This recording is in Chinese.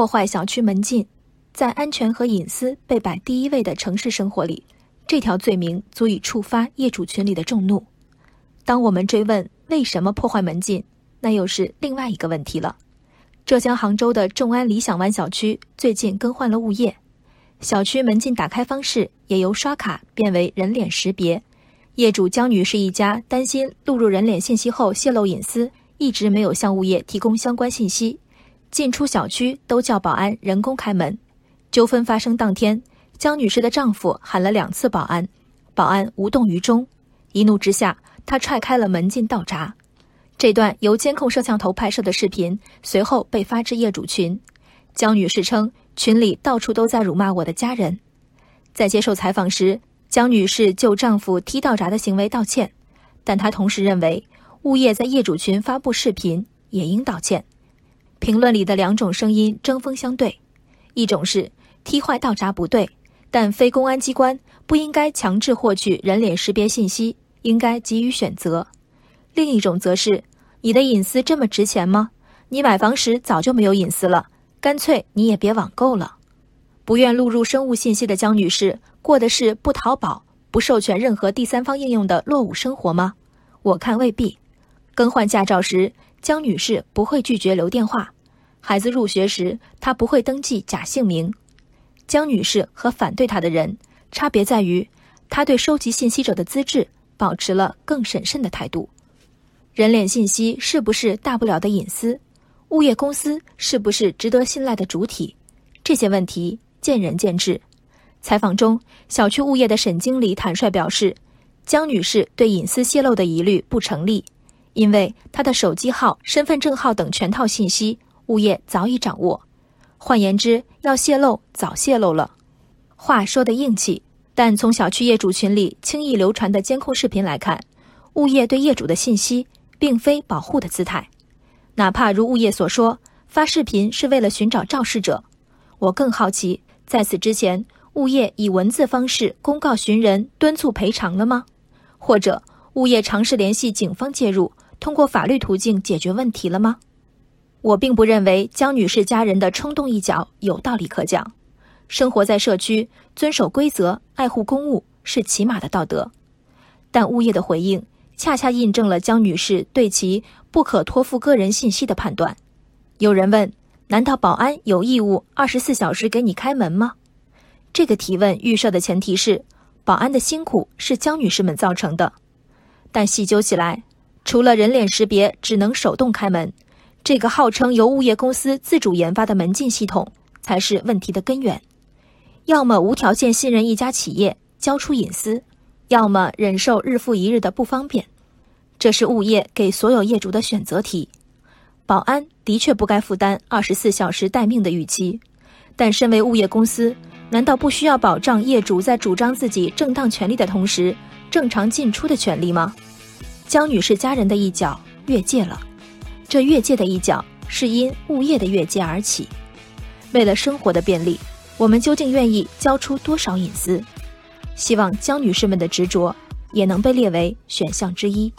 破坏小区门禁，在安全和隐私被摆第一位的城市生活里，这条罪名足以触发业主群里的众怒。当我们追问为什么破坏门禁，那又是另外一个问题了。浙江杭州的众安理想湾小区最近更换了物业，小区门禁打开方式也由刷卡变为人脸识别。业主江女士一家担心录入人脸信息后泄露隐私，一直没有向物业提供相关信息，进出小区都叫保安人工开门。纠纷发生当天，江女士的丈夫喊了两次保安，保安无动于衷。一怒之下，他踹开了门禁倒闸。这段由监控摄像头拍摄的视频随后被发至业主群。江女士称，群里到处都在辱骂我的家人。在接受采访时，江女士就丈夫踢倒闸的行为道歉，但她同时认为，物业在业主群发布视频也应道歉。评论里的两种声音针锋相对：一种是踢坏倒闸不对，但非公安机关不应该强制获取人脸识别信息，应该给予选择；另一种则是。你的隐私这么值钱吗？你买房时早就没有隐私了，干脆你也别网购了。不愿录入生物信息的江女士，过的是不淘宝、不授权任何第三方应用的落伍生活吗？我看未必。更换驾照时，江女士不会拒绝留电话；孩子入学时，她不会登记假姓名。江女士和反对她的人差别在于，她对收集信息者的资质保持了更审慎的态度。人脸信息是不是大不了的隐私？物业公司是不是值得信赖的主体？这些问题见仁见智。采访中，小区物业的沈经理坦率表示，江女士对隐私泄露的疑虑不成立，因为他的手机号、身份证号等全套信息，物业早已掌握。换言之，要泄露早泄露了。话说的硬气，但从小区业主群里轻易流传的监控视频来看，物业对业主的信息。并非保护的姿态，哪怕如物业所说，发视频是为了寻找肇事者。我更好奇，在此之前，物业以文字方式公告寻人、敦促赔偿了吗？或者，物业尝试联系警方介入，通过法律途径解决问题了吗？我并不认为江女士家人的冲动一脚有道理可讲。生活在社区，遵守规则、爱护公物是起码的道德。但物业的回应。恰恰印证了江女士对其不可托付个人信息的判断。有人问：难道保安有义务二十四小时给你开门吗？这个提问预设的前提是，保安的辛苦是江女士们造成的。但细究起来，除了人脸识别只能手动开门，这个号称由物业公司自主研发的门禁系统才是问题的根源。要么无条件信任一家企业，交出隐私。要么忍受日复一日的不方便，这是物业给所有业主的选择题。保安的确不该负担二十四小时待命的预期，但身为物业公司，难道不需要保障业主在主张自己正当权利的同时，正常进出的权利吗？江女士家人的一脚越界了，这越界的一脚是因物业的越界而起。为了生活的便利，我们究竟愿意交出多少隐私？希望江女士们的执着也能被列为选项之一。